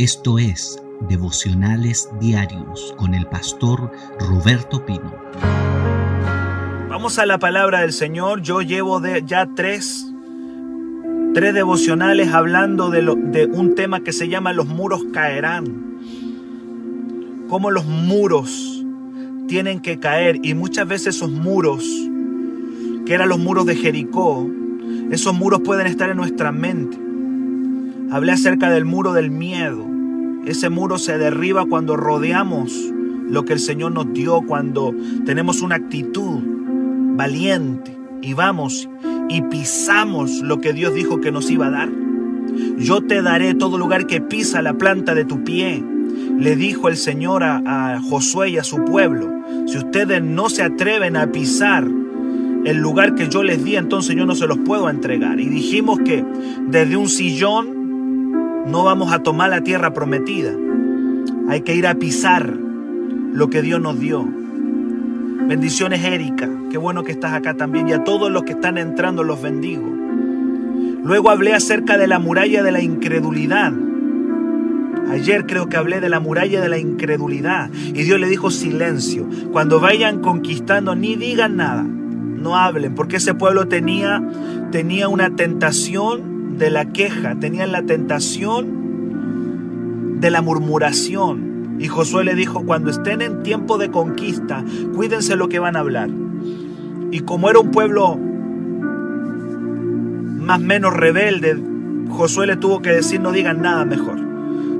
Esto es Devocionales Diarios con el pastor Roberto Pino. Vamos a la palabra del Señor. Yo llevo de, ya tres, tres devocionales hablando de, de un tema que se llama Los muros caerán. Cómo los muros tienen que caer y muchas veces esos muros, que eran los muros de Jericó, esos muros pueden estar en nuestra mente. Hablé acerca del muro del miedo. Ese muro se derriba cuando rodeamos lo que el Señor nos dio, cuando tenemos una actitud valiente y vamos y pisamos lo que Dios dijo que nos iba a dar. Yo te daré todo lugar que pisa la planta de tu pie. Le dijo el Señor a, Josué y a su pueblo, si ustedes no se atreven a pisar el lugar que yo les di, entonces yo no se los puedo entregar. Y dijimos que desde un sillón no vamos a tomar la tierra prometida. Hay que ir a pisar lo que Dios nos dio. Bendiciones, Erika. Qué bueno que estás acá también. Y a todos los que están entrando los bendigo. Luego hablé acerca de la muralla de la incredulidad. Ayer creo que hablé de la muralla de la incredulidad. Y Dios le dijo silencio. Cuando vayan conquistando, ni digan nada. No hablen, porque ese pueblo tenía, tenía una tentación de la queja, tenían la tentación de la murmuración. Y Josué le dijo, cuando estén en tiempo de conquista, cuídense lo que van a hablar. Y como era un pueblo más menos rebelde, Josué le tuvo que decir, no digan nada mejor.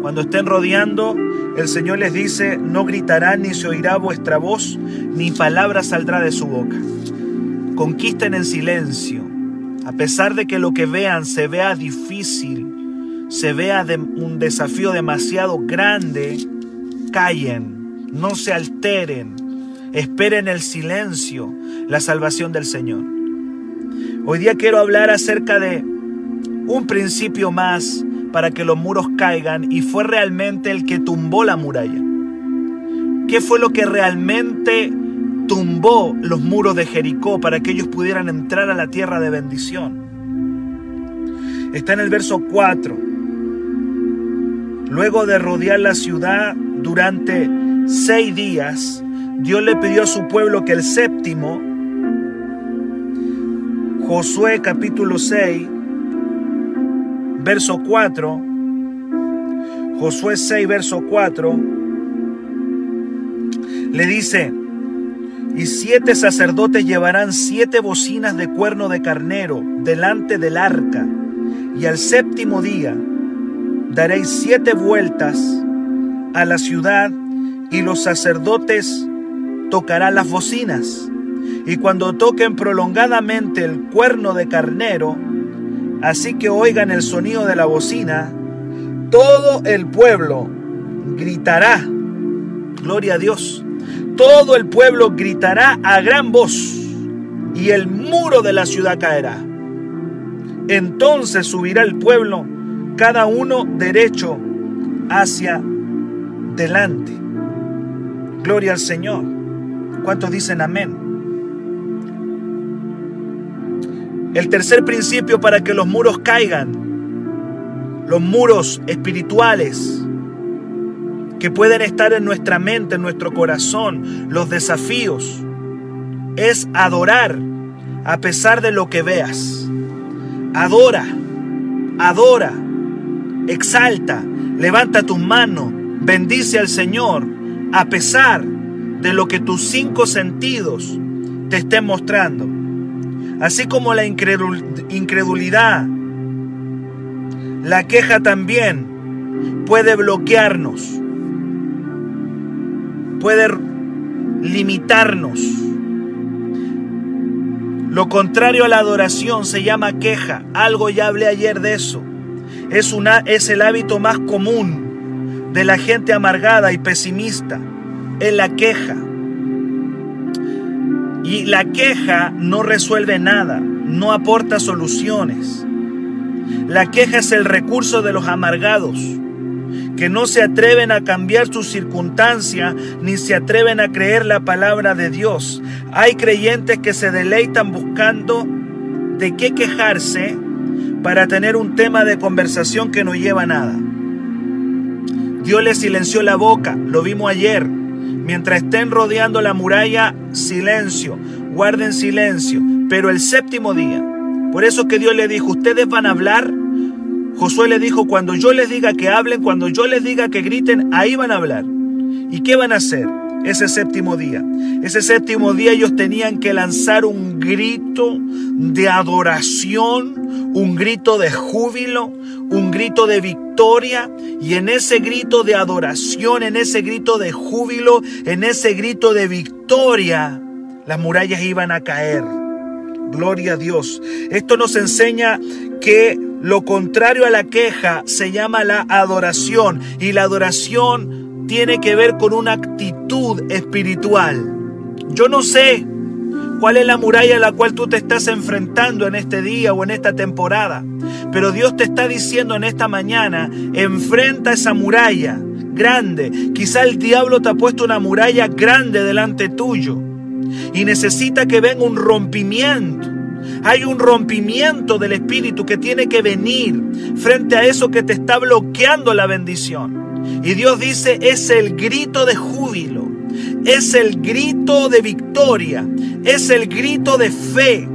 Cuando estén rodeando, el Señor les dice, no gritará ni se oirá vuestra voz, ni palabra saldrá de su boca. Conquisten en silencio, a pesar de que lo que vean se vea difícil, se vea un desafío demasiado grande, callen, no se alteren, esperen el silencio, la salvación del Señor. Hoy día quiero hablar acerca de un principio más para que los muros caigan y fue realmente el que tumbó la muralla. ¿Qué fue lo que realmente tumbó los muros de Jericó para que ellos pudieran entrar a la tierra de bendición. Está en el verso 4. Luego de rodear la ciudad durante seis días, Dios le pidió a su pueblo que el séptimo, Josué capítulo 6, verso 4, Josué 6, verso 4, le dice, y siete sacerdotes llevarán siete bocinas de cuerno de carnero delante del arca. Y al séptimo día daréis siete vueltas a la ciudad y los sacerdotes tocarán las bocinas. Y cuando toquen prolongadamente el cuerno de carnero, así que oigan el sonido de la bocina, todo el pueblo gritará, gloria a Dios todo el pueblo gritará a gran voz y el muro de la ciudad caerá. Entonces subirá el pueblo, cada uno derecho hacia delante. Gloria al Señor. ¿Cuántos dicen amén? El tercer principio para que los muros caigan, los muros espirituales, que pueden estar en nuestra mente, en nuestro corazón, los desafíos, es adorar a pesar de lo que veas. Adora, adora, exalta, levanta tus manos, bendice al Señor a pesar de lo que tus cinco sentidos te estén mostrando. Así como la incredulidad, la queja también puede bloquearnos puede limitarnos. Lo contrario a la adoración se llama queja. Algo ya hablé ayer de eso. Es, una, es el hábito más común de la gente amargada y pesimista. Es la queja. Y la queja no resuelve nada, no aporta soluciones. La queja es el recurso de los amargados que no se atreven a cambiar su circunstancia ni se atreven a creer la palabra de Dios. Hay creyentes que se deleitan buscando de qué quejarse para tener un tema de conversación que no lleva nada. Dios le silenció la boca, lo vimos ayer. Mientras estén rodeando la muralla, silencio, guarden silencio. Pero el séptimo día, por eso que Dios le dijo, ustedes van a hablar. Josué le dijo, cuando yo les diga que hablen, cuando yo les diga que griten, ahí van a hablar. ¿Y qué van a hacer? ese séptimo día. Ese séptimo día ellos tenían que lanzar un grito de adoración, un grito de júbilo, un grito de victoria. Y en ese grito de adoración, en ese grito de júbilo, en ese grito de victoria, las murallas iban a caer. Gloria a Dios. Esto nos enseña que lo contrario a la queja se llama la adoración. Y la adoración tiene que ver con una actitud espiritual. Yo no sé cuál es la muralla a la cual tú te estás enfrentando en este día o en esta temporada, pero Dios te está diciendo en esta mañana, enfrenta esa muralla grande. Quizá el diablo te ha puesto una muralla grande delante tuyo y necesita que venga un rompimiento. Hay un rompimiento del espíritu que tiene que venir frente a eso que te está bloqueando la bendición. Y Dios dice, es el grito de júbilo, es el grito de victoria, es el grito de fe,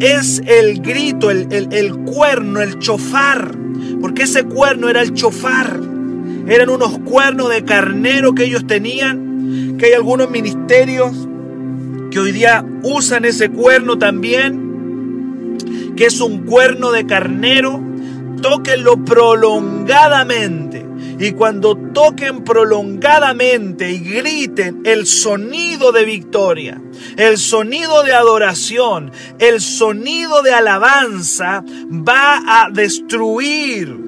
es el grito, el, el, cuerno, el chofar, porque ese cuerno era el chofar. Eran unos cuernos de carnero que ellos tenían, que hay algunos ministerios que hoy día usan ese cuerno también, que es un cuerno de carnero, tóquenlo prolongadamente y cuando toquen prolongadamente y griten el sonido de victoria, el sonido de adoración, el sonido de alabanza, va a destruir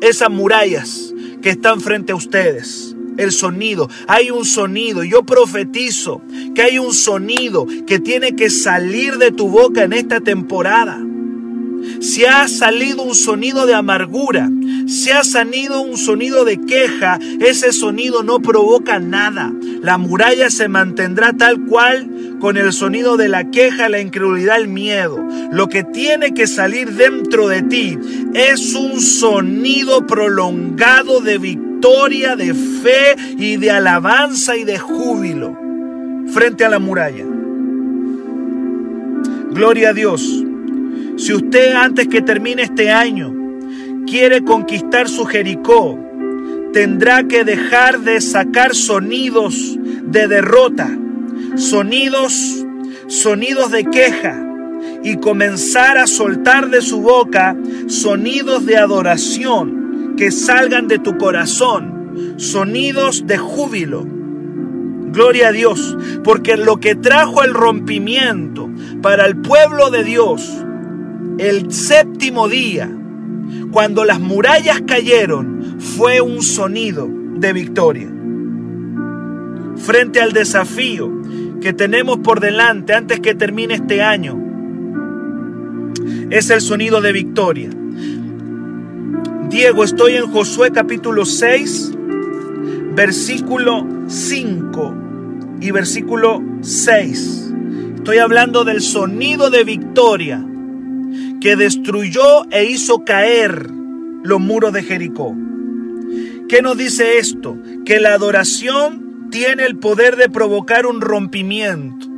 esas murallas que están frente a ustedes. El sonido, hay un sonido, yo profetizo que hay un sonido que tiene que salir de tu boca en esta temporada si ha salido un sonido de amargura, si ha salido un sonido de queja, ese sonido no provoca nada. La muralla se mantendrá tal cual con el sonido de la queja, la incredulidad, el miedo. Lo que tiene que salir dentro de ti es un sonido prolongado de victoria, de fe y de alabanza y de júbilo frente a la muralla. Gloria a Dios. Si usted antes que termine este año quiere conquistar su Jericó, tendrá que dejar de sacar sonidos de derrota, sonidos, sonidos de queja y comenzar a soltar de su boca sonidos de adoración que salgan de tu corazón, sonidos de júbilo. Gloria a Dios, porque lo que trajo el rompimiento para el pueblo de Dios el séptimo día, cuando las murallas cayeron, fue un sonido de victoria. Frente al desafío que tenemos por delante antes que termine este año, es el sonido de victoria. Diego, estoy en Josué capítulo 6, versículo 5 y versículo 6. Estoy hablando del sonido de victoria que destruyó e hizo caer los muros de Jericó. ¿Qué nos dice esto? Que la adoración tiene el poder de provocar un rompimiento.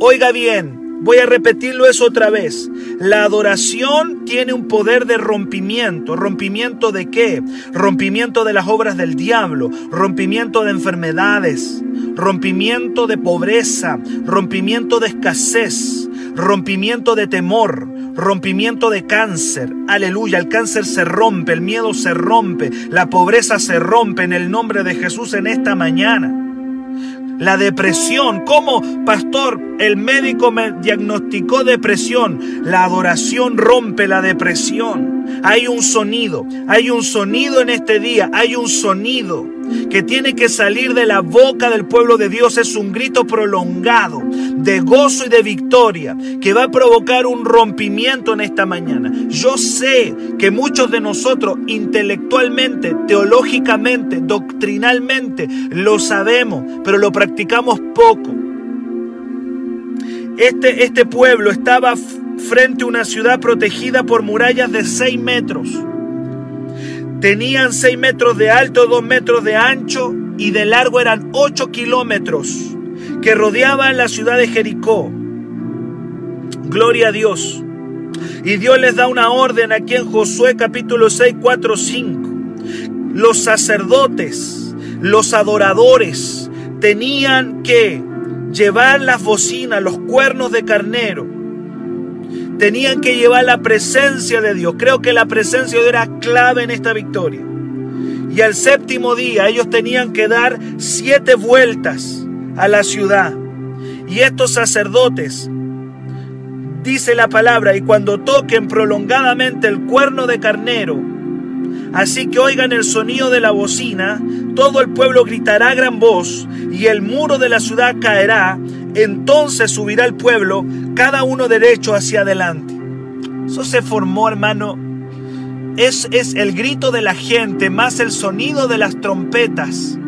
Oiga bien, voy a repetirlo eso otra vez. La adoración tiene un poder de rompimiento. ¿Rompimiento de qué? Rompimiento de las obras del diablo, rompimiento de enfermedades, rompimiento de pobreza, rompimiento de escasez, rompimiento de temor, rompimiento de cáncer. Aleluya, el cáncer se rompe, el miedo se rompe, la pobreza se rompe en el nombre de Jesús en esta mañana. La depresión, ¿cómo, pastor? El médico me diagnosticó depresión. La adoración rompe la depresión. Hay un sonido, hay un sonido en este día, hay un sonido que tiene que salir de la boca del pueblo de Dios. Es un grito prolongado de gozo y de victoria que va a provocar un rompimiento en esta mañana. Yo sé que muchos de nosotros intelectualmente, teológicamente, doctrinalmente lo sabemos, pero lo practicamos poco. Este, este pueblo estaba frente a una ciudad protegida por murallas de 6 metros Tenían 6 metros de alto, 2 metros de ancho y de largo eran 8 kilómetros que rodeaban la ciudad de Jericó. Gloria a Dios. Y Dios les da una orden aquí en Josué capítulo 6, 4, 5. Los sacerdotes, los adoradores, tenían que llevar las bocinas, los cuernos de carnero. Tenían que llevar la presencia de Dios. Creo que la presencia de Dios era clave en esta victoria. Y al séptimo día ellos tenían que dar siete vueltas a la ciudad. Y estos sacerdotes, dice la palabra, y cuando toquen prolongadamente el cuerno de carnero, así que oigan el sonido de la bocina, todo el pueblo gritará a gran voz y el muro de la ciudad caerá, entonces subirá el pueblo, cada uno derecho hacia adelante. Eso se formó, hermano. Es, es el grito de la gente más el sonido de las trompetas.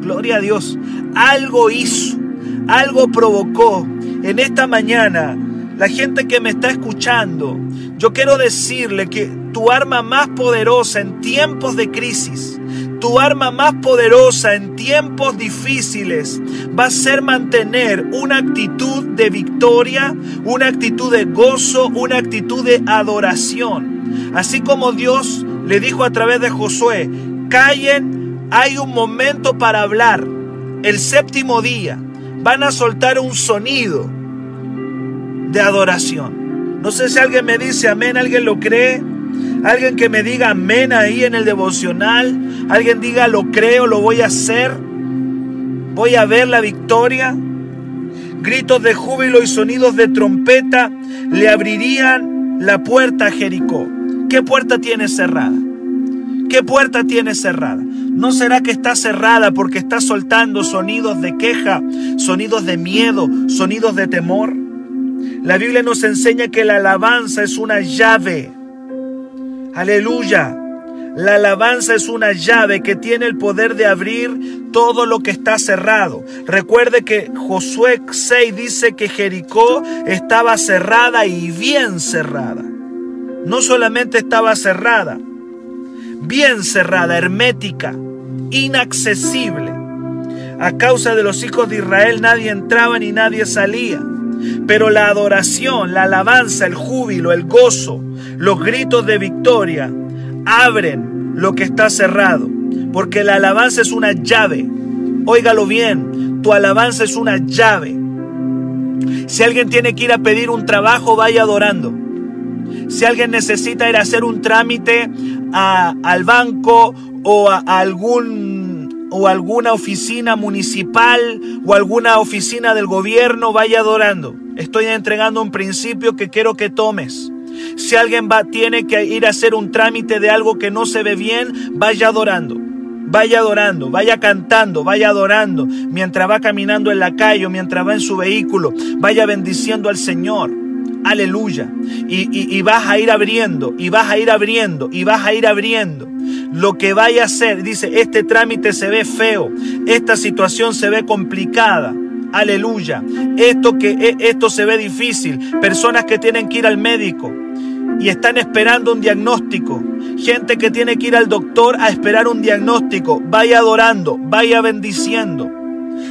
Gloria a Dios. Algo hizo, algo provocó en esta mañana. La gente que me está escuchando, yo quiero decirle que tu arma más poderosa en tiempos de crisis, tu arma más poderosa en tiempos difíciles va a ser mantener una actitud de victoria, una actitud de gozo, una actitud de adoración. Así como Dios le dijo a través de Josué, callen, hay un momento para hablar. El séptimo día van a soltar un sonido de adoración. No sé si alguien me dice amén, alguien lo cree. Alguien que me diga amén ahí en el devocional. Alguien diga lo creo, lo voy a hacer. Voy a ver la victoria. Gritos de júbilo y sonidos de trompeta le abrirían la puerta a Jericó. ¿Qué puerta tiene cerrada? ¿Qué puerta tiene cerrada? ¿No será que está cerrada porque está soltando sonidos de queja, sonidos de miedo, sonidos de temor? La Biblia nos enseña que la alabanza es una llave. Aleluya. La alabanza es una llave que tiene el poder de abrir todo lo que está cerrado. Recuerde que Josué 6 dice que Jericó estaba cerrada y bien cerrada. No solamente estaba cerrada, bien cerrada, hermética, inaccesible. A causa de los hijos de Israel nadie entraba ni nadie salía. Pero la adoración, la alabanza, el júbilo, el gozo, los gritos de victoria abren lo que está cerrado. Porque la alabanza es una llave. Óigalo bien, tu alabanza es una llave. Si alguien tiene que ir a pedir un trabajo, vaya adorando. Si alguien necesita ir a hacer un trámite al banco o a, algún o alguna oficina municipal o alguna oficina del gobierno, vaya adorando. Estoy entregando un principio que quiero que tomes. Si alguien va, tiene que ir a hacer un trámite de algo que no se ve bien, vaya adorando. Vaya adorando, vaya cantando, vaya adorando, mientras va caminando en la calle o mientras va en su vehículo, vaya bendiciendo al Señor. Aleluya. Y, vas a ir abriendo, y vas a ir abriendo, y vas a ir abriendo. Lo que vaya a hacer, dice, este trámite se ve feo, esta situación se ve complicada. Aleluya. Esto que e, esto se ve difícil. Personas que tienen que ir al médico y están esperando un diagnóstico. Gente que tiene que ir al doctor a esperar un diagnóstico. Vaya adorando, vaya bendiciendo.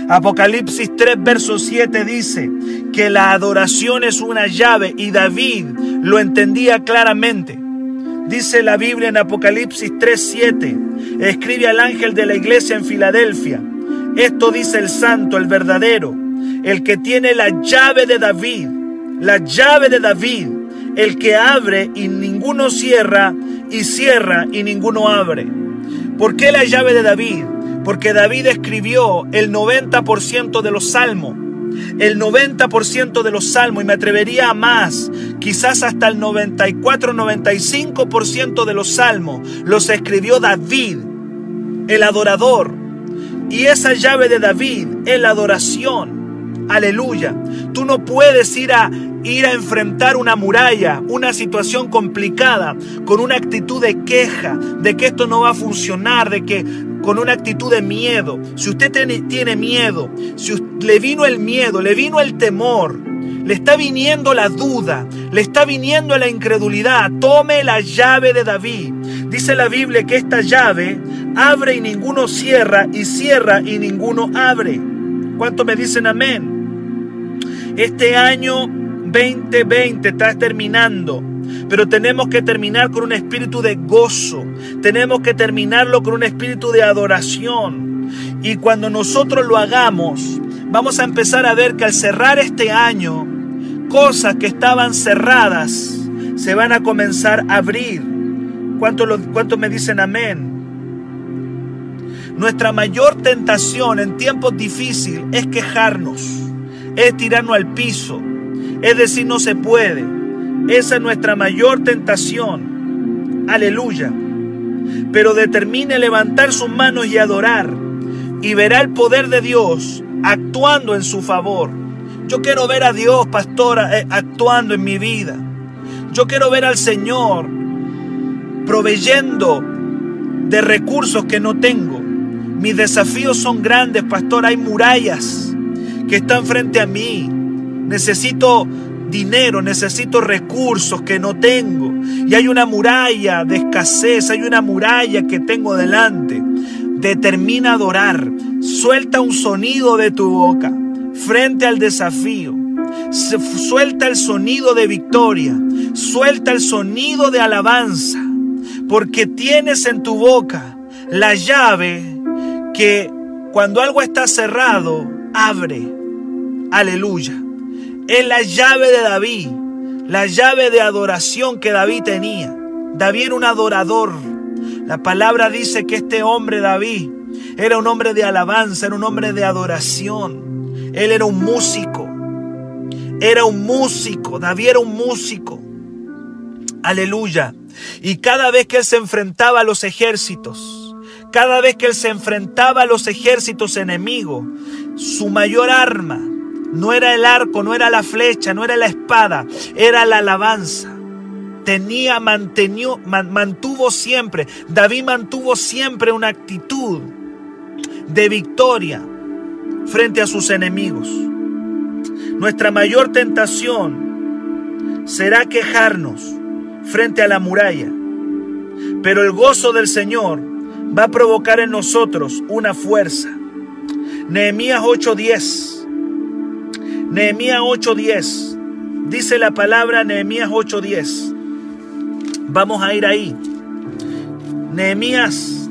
Apocalipsis 3, verso 7 dice que la adoración es una llave y David lo entendía claramente. Dice la Biblia en Apocalipsis 3, 7. Escribe al ángel de la iglesia en Filadelfia. Esto dice el santo, el verdadero, el que tiene la llave de David, la llave de David, el que abre y ninguno cierra, y cierra y ninguno abre. ¿Por qué la llave de David? Porque David escribió el 90% de los salmos. El 90% de los salmos, y me atrevería a más, quizás hasta el 94-95% de los salmos, los escribió David, el adorador. Y esa llave de David es la adoración. Aleluya. Tú no puedes ir a ir a enfrentar una muralla, una situación complicada, con una actitud de queja, de que esto no va a funcionar, de que con una actitud de miedo, si usted tiene, miedo, si le vino el miedo, le vino el temor, le está viniendo la duda, le está viniendo la incredulidad, tome la llave de David. Dice la Biblia que esta llave abre y ninguno cierra y cierra y ninguno abre. ¿Cuánto me dicen amén? Este año 2020 está terminando. Pero tenemos que terminar con un espíritu de gozo. Tenemos que terminarlo con un espíritu de adoración. Y cuando nosotros lo hagamos, vamos a empezar a ver que al cerrar este año, cosas que estaban cerradas se van a comenzar a abrir. ¿Cuántos me dicen amén? Nuestra mayor tentación en tiempos difíciles es quejarnos, es tirarnos al piso, es decir, no se puede. Esa es nuestra mayor tentación. Aleluya. Pero determine levantar sus manos y adorar. Y verá el poder de Dios actuando en su favor. Yo quiero ver a Dios, pastora, eh, actuando en mi vida. Yo quiero ver al Señor proveyendo de recursos que no tengo. Mis desafíos son grandes, pastor. Hay murallas que están frente a mí. Necesito dinero, necesito recursos que no tengo. Y hay una muralla de escasez, hay una muralla que tengo delante. Determina adorar. Suelta un sonido de tu boca frente al desafío. Suelta el sonido de victoria. Suelta el sonido de alabanza. Porque tienes en tu boca la llave que cuando algo está cerrado, abre. Aleluya es la llave de David, la llave de adoración que David tenía. David era un adorador. La palabra dice que este hombre David era un hombre de alabanza, era un hombre de adoración. Él era un músico. Era un músico. David era un músico. Aleluya. Y cada vez que él se enfrentaba a los ejércitos, cada vez que él se enfrentaba a los ejércitos enemigos, su mayor arma no era el arco, no era la flecha, no era la espada, era la alabanza. Tenía, mantenió, mantuvo siempre, David mantuvo siempre una actitud de victoria frente a sus enemigos. Nuestra mayor tentación será quejarnos frente a la muralla, pero el gozo del Señor va a provocar en nosotros una fuerza. Nehemías 8:10 Nehemías 8:10. Dice la palabra Nehemías 8:10. Vamos a ir ahí. Nehemías.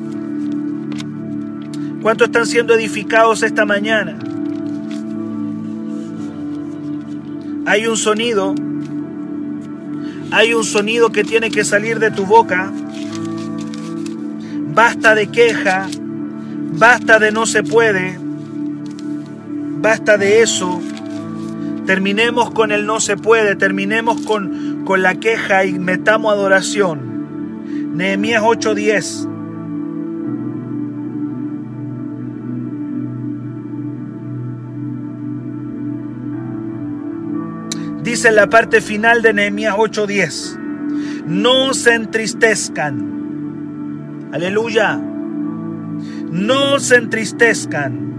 ¿Cuántos están siendo edificados esta mañana? Hay un sonido. Hay un sonido que tiene que salir de tu boca. Basta de queja. Basta de no se puede. Basta de eso. Terminemos con el no se puede, terminemos con, con la queja y metamos adoración. Nehemías 8:10. Dice la parte final de Nehemías 8:10, no se entristezcan. Aleluya. No se entristezcan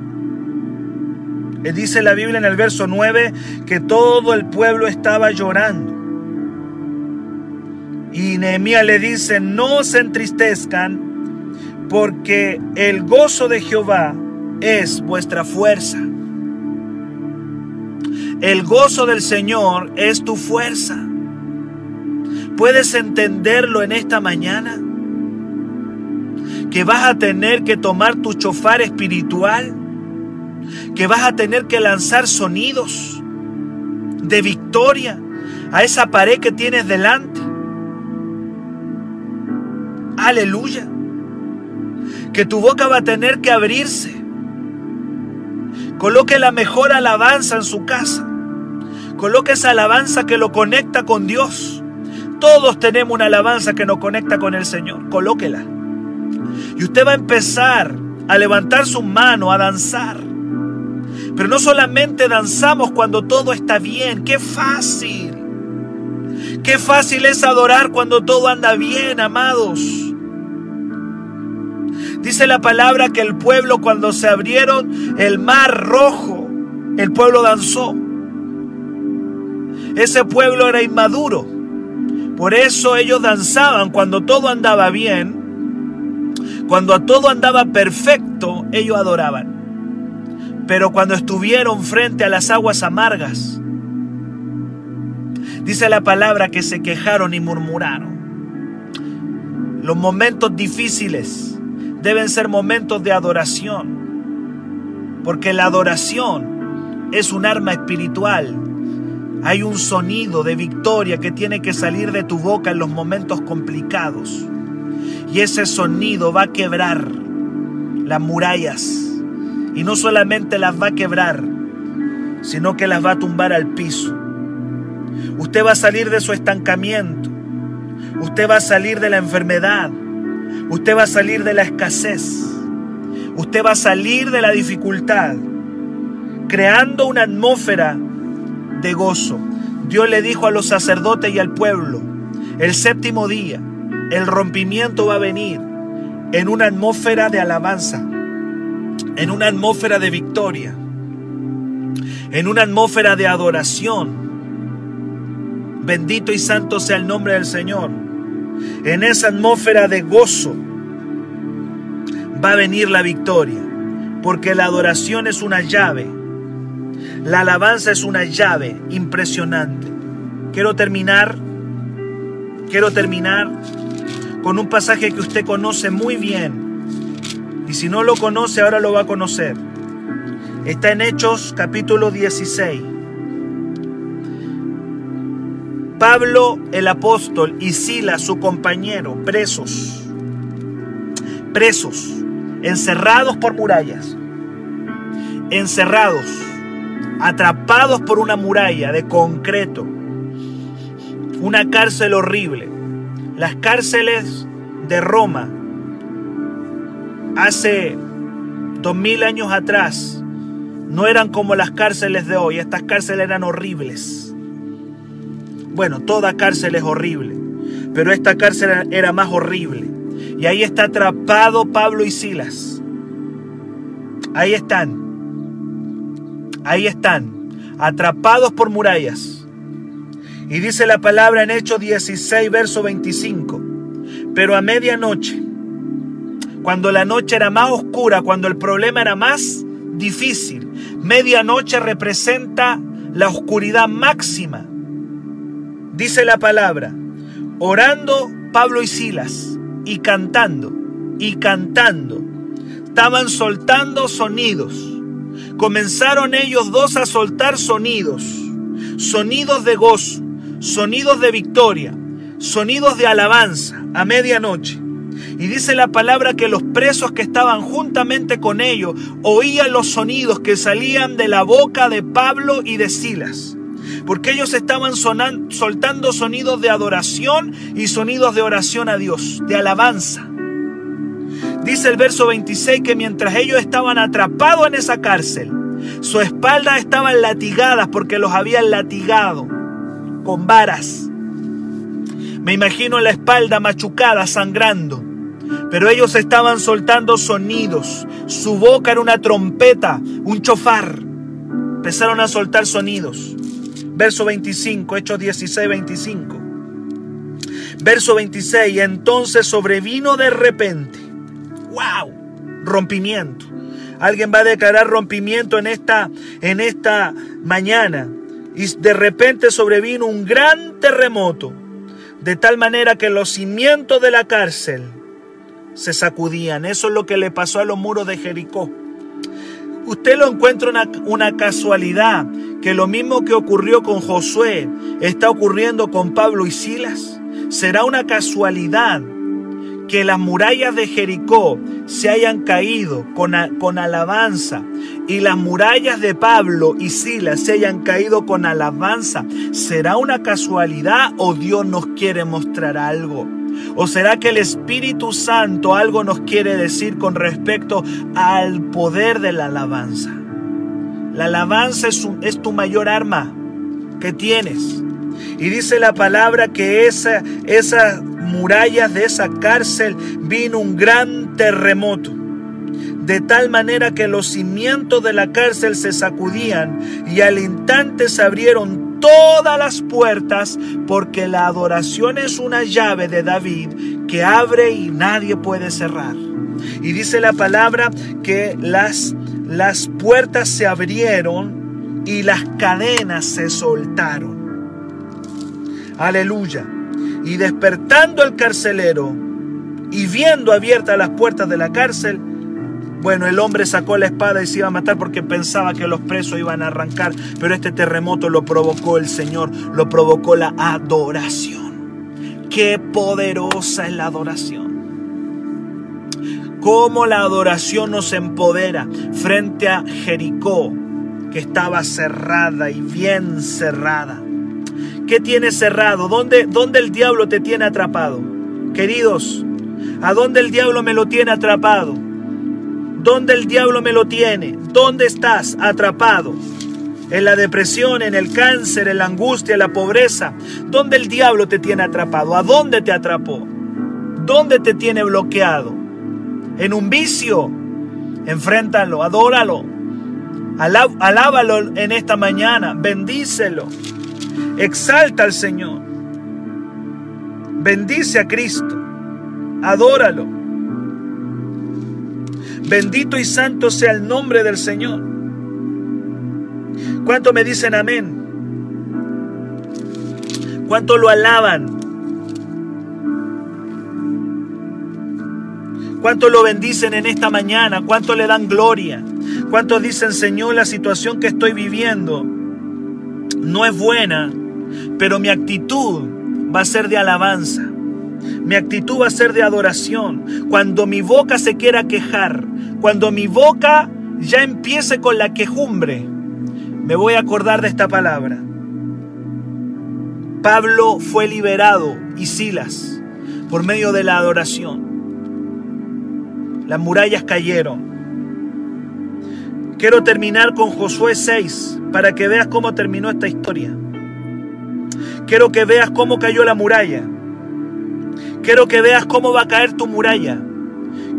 dice la Biblia en el verso 9 que todo el pueblo estaba llorando. Y Nehemías le dice, no se entristezcan, porque el gozo de Jehová es vuestra fuerza. El gozo del Señor es tu fuerza. ¿Puedes entenderlo en esta mañana? Que vas a tener que tomar tu chofar espiritual que vas a tener que lanzar sonidos de victoria a esa pared que tienes delante. Aleluya. Que tu boca va a tener que abrirse. Coloque la mejor alabanza en su casa. Coloque esa alabanza que lo conecta con Dios. Todos tenemos una alabanza que nos conecta con el Señor. Colóquela. Y usted va a empezar a levantar su mano, a danzar. Pero no solamente danzamos cuando todo está bien, qué fácil. Qué fácil es adorar cuando todo anda bien, amados. Dice la palabra que el pueblo cuando se abrieron el mar rojo, el pueblo danzó. Ese pueblo era inmaduro. Por eso ellos danzaban cuando todo andaba bien. Cuando todo andaba perfecto, ellos adoraban. Pero cuando estuvieron frente a las aguas amargas, dice la palabra que se quejaron y murmuraron. Los momentos difíciles deben ser momentos de adoración, porque la adoración es un arma espiritual. Hay un sonido de victoria que tiene que salir de tu boca en los momentos complicados. Y ese sonido va a quebrar las murallas. Y no solamente las va a quebrar, sino que las va a tumbar al piso. Usted va a salir de su estancamiento. Usted va a salir de la enfermedad. Usted va a salir de la escasez. Usted va a salir de la dificultad, creando una atmósfera de gozo. Dios le dijo a los sacerdotes y al pueblo, el séptimo día, el rompimiento va a venir en una atmósfera de alabanza, en una atmósfera de victoria, en una atmósfera de adoración. Bendito y santo sea el nombre del Señor en esa atmósfera de gozo, va a venir la victoria. Porque la adoración es una llave. La alabanza es una llave impresionante. Quiero terminar, quiero terminar con un pasaje que usted conoce muy bien. Y si no lo conoce, ahora lo va a conocer. Está en Hechos capítulo 16. Pablo el apóstol y Sila su compañero, presos, presos, encerrados por murallas, encerrados, atrapados por una muralla de concreto, una cárcel horrible. Las cárceles de Roma hace dos mil años atrás no eran como las cárceles de hoy, estas cárceles eran horribles bueno, toda cárcel es horrible, pero esta cárcel era más horrible. Y ahí está atrapado Pablo y Silas. Ahí están. Ahí están. Atrapados por murallas. Y dice la palabra en Hechos 16, verso 25. Pero a medianoche, cuando la noche era más oscura, cuando el problema era más difícil, medianoche representa la oscuridad máxima dice la palabra, orando Pablo y Silas y cantando y cantando, estaban soltando sonidos. Comenzaron ellos dos a soltar sonidos, sonidos de gozo, sonidos de victoria, sonidos de alabanza a medianoche. Y dice la palabra que los presos que estaban juntamente con ellos oían los sonidos que salían de la boca de Pablo y de Silas porque ellos estaban soltando sonidos de adoración y sonidos de oración a Dios, de alabanza. Dice el verso 26 que mientras ellos estaban atrapados en esa cárcel, su espalda estaban latigadas porque los habían latigado con varas. Me imagino la espalda machucada, sangrando. Pero ellos estaban soltando sonidos. Su boca era una trompeta, un chofar. Empezaron a soltar sonidos. Verso 25, Hechos 16, 25. Verso 26, entonces sobrevino de repente. ¡Wow! Rompimiento. Alguien va a declarar rompimiento en esta, en esta mañana. Y de repente sobrevino un gran terremoto. De tal manera que los cimientos de la cárcel se sacudían. Eso es lo que le pasó a los muros de Jericó. Usted lo encuentra una, una casualidad, que lo mismo que ocurrió con Josué está ocurriendo con Pablo y Silas. ¿Será una casualidad que las murallas de Jericó se hayan caído con, con, alabanza y las murallas de Pablo y Silas se hayan caído con alabanza, ¿será una casualidad o Dios nos quiere mostrar algo? ¿O será que el Espíritu Santo algo nos quiere decir con respecto al poder de la alabanza? La alabanza es, tu mayor arma que tienes. Y dice la palabra que esa, esas murallas de esa cárcel vino un gran terremoto. de tal manera que los cimientos de la cárcel se sacudían y al instante se abrieron todas las puertas porque la adoración es una llave de David que abre y nadie puede cerrar. Y dice la palabra que las, las puertas se abrieron y las cadenas se soltaron. Aleluya. Y despertando el carcelero y viendo abiertas las puertas de la cárcel, bueno, el hombre sacó la espada y se iba a matar porque pensaba que los presos iban a arrancar, pero este terremoto lo provocó el Señor, lo provocó la adoración. Qué poderosa es la adoración. Cómo la adoración nos empodera frente a Jericó, que estaba cerrada y bien cerrada. ¿Qué tiene cerrado? ¿Dónde, ¿Dónde el diablo te tiene atrapado? Queridos, ¿a dónde el diablo me lo tiene atrapado? ¿Dónde el diablo me lo tiene? ¿Dónde estás atrapado? En la depresión, en el cáncer, en la angustia, en la pobreza. ¿Dónde el diablo te tiene atrapado? ¿A dónde te atrapó? ¿Dónde te tiene bloqueado? ¿En un vicio? Enfréntalo, adóralo. Alábalo en esta mañana, bendícelo. Exalta al Señor. Bendice a Cristo. Adóralo. Bendito y santo sea el nombre del Señor. ¿Cuánto me dicen amén? ¿Cuánto lo alaban? ¿Cuánto lo bendicen en esta mañana? ¿Cuánto le dan gloria? ¿Cuántos dicen, Señor, la situación que estoy viviendo no es buena, pero mi actitud va a ser de alabanza? Mi actitud va a ser de adoración. Cuando mi boca se quiera quejar, cuando mi boca ya empiece con la quejumbre, me voy a acordar de esta palabra. Pablo fue liberado y Silas por medio de la adoración. Las murallas cayeron. Quiero terminar con Josué 6 para que veas cómo terminó esta historia. Quiero que veas cómo cayó la muralla. Quiero que veas cómo va a caer tu muralla.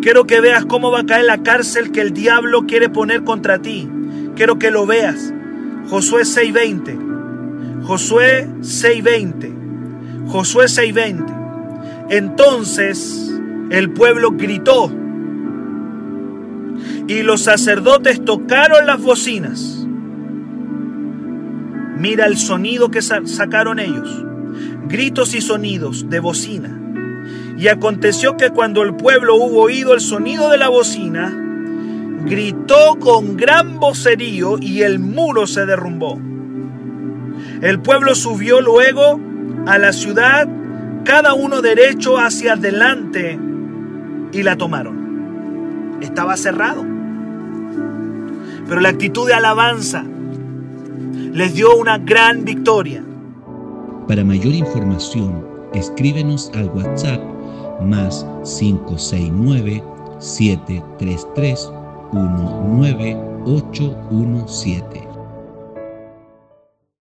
Quiero que veas cómo va a caer la cárcel que el diablo quiere poner contra ti. Quiero que lo veas. Josué 6:20. Josué 6:20. Josué 6:20. Entonces el pueblo gritó y los sacerdotes tocaron las bocinas. Mira el sonido que sacaron ellos. Gritos y sonidos de bocina. Y aconteció que cuando el pueblo hubo oído el sonido de la bocina, gritó con gran vocerío y el muro se derrumbó. El pueblo subió luego a la ciudad, cada uno derecho hacia adelante, y la tomaron. Estaba cerrado. Pero la actitud de alabanza les dio una gran victoria. Para mayor información, escríbenos al WhatsApp más 569 733 19817.